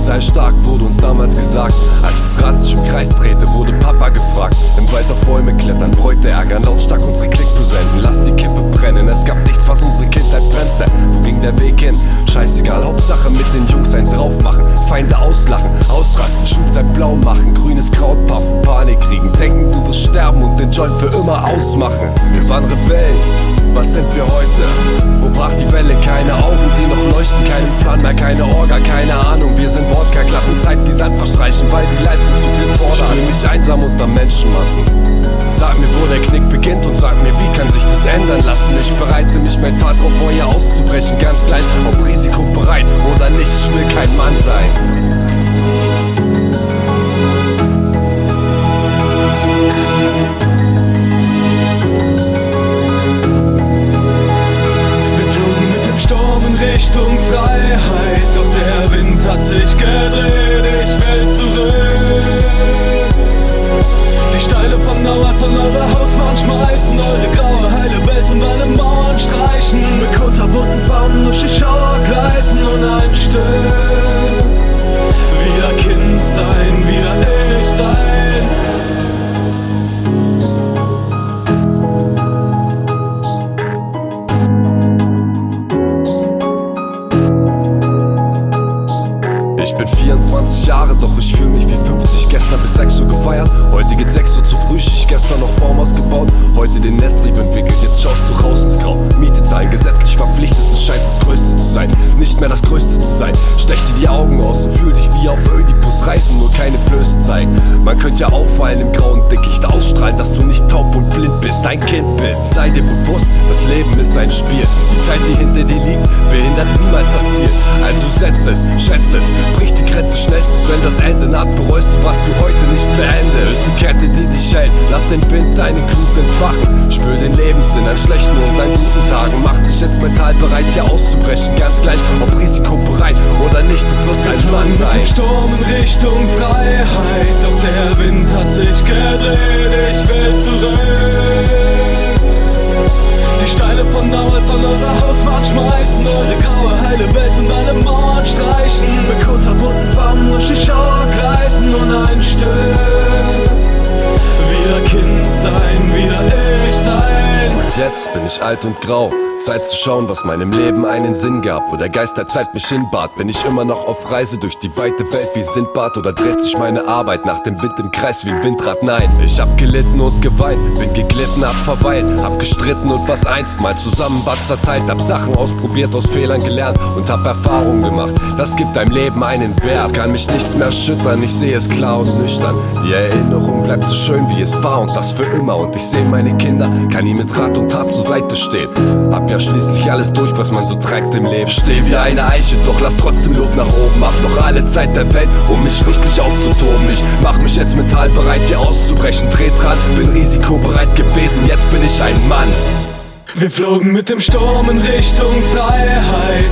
sei stark, wurde uns damals gesagt. Als es ratzig im Kreis drehte, wurde Papa gefragt. Im Wald auf Bäume klettern, Bräute ärgern, lautstark unsere Klick senden. Lass die Kippe brennen, es gab nichts, was unsere Kindheit bremste. Wo ging der Weg hin? Scheißegal, Hauptsache mit den Jungs ein drauf machen. Feinde auslachen, ausrasten, Schulzeit blau machen, grünes Kraut puffen, Panik kriegen, denken du wirst sterben und den Joint für immer ausmachen. Wir waren Rebellen was sind wir heute? Wo brach die Welle? Keine Augen, die noch leuchten, keinen Plan mehr, keine Orga, keine Ahnung. Wir sind Wodka-Klassen, Zeit wie Sand verstreichen, weil die Leistung zu viel fordert. Ich fühle mich einsam unter Menschenmassen. Sag mir, wo der Knick beginnt und sag mir, wie kann sich das ändern lassen? Ich bereite mich mental drauf vor, hier auszubrechen, ganz gleich, ob risikobereit oder nicht, ich will kein Mann sein. Bin 24 Jahre, doch ich fühle mich wie 50. Gestern bis 6 Uhr gefeiert, heute geht 6 Uhr zu früh. Ich gestern noch Baum ausgebaut, heute den Nestrieb entwickelt. Jetzt schaust du raus ins Grau. Miete zahlen, gesetzlich verpflichtet, es scheint das Größte zu sein. Nicht mehr das Größte zu sein. Stech dir die Augen aus und fühl dich wie auf Ödipus reisen, nur keine Blöße zeigen. Man könnte ja auffallen im grauen Dickicht und blind bist, ein Kind bist. Sei dir bewusst, das Leben ist ein Spiel. Die Zeit, die hinter dir liegt, behindert niemals das Ziel. Also setz es, schätze es, brich die Grenze schnellstens, wenn das Ende naht, bereust du, was du heute nicht beendest. Ist die Kette, die dich hält, lass den Wind deine Glut entfachen. Spür den Lebenssinn an schlechten und an guten Tagen. Mach dich jetzt mental bereit, hier auszubrechen. Ganz gleich, ob risikobereit oder nicht, du wirst ein Mann sein. Mit dem Sturm in Richtung eure Hauswand schmeißen, eure graue heile Welt und alle Mauern streichen. Mit kunterbunten Farben durch die Schauer gleiten und ein Stück. Wieder Kind sein, wieder. Und jetzt bin ich alt und grau. Zeit zu schauen, was meinem Leben einen Sinn gab. Wo der Geist der Zeit mich hinbat, bin ich immer noch auf Reise durch die weite Welt wie Sindbad oder dreht sich meine Arbeit nach dem Wind im Kreis wie ein Windrad? Nein, ich hab gelitten und geweint, bin geglitten, hab verweilt, hab gestritten und was einst mal zusammen war zerteilt. Hab Sachen ausprobiert, aus Fehlern gelernt und hab Erfahrungen gemacht. Das gibt deinem Leben einen Wert. Es kann mich nichts mehr schüttern, ich sehe es klar und nüchtern. Die Erinnerung bleibt so schön wie es war und das für immer. Und ich sehe meine Kinder, kann ihnen mit Rat und Tat zur Seite stehen. Hab ja schließlich alles durch, was man so treibt im Leben. Steh wie eine Eiche, doch lass trotzdem Luft nach oben. Hab noch alle Zeit der Welt, um mich richtig auszutoben. Ich mach mich jetzt mental bereit, hier auszubrechen. Tretrad, bin risikobereit gewesen, jetzt bin ich ein Mann. Wir flogen mit dem Sturm in Richtung Freiheit,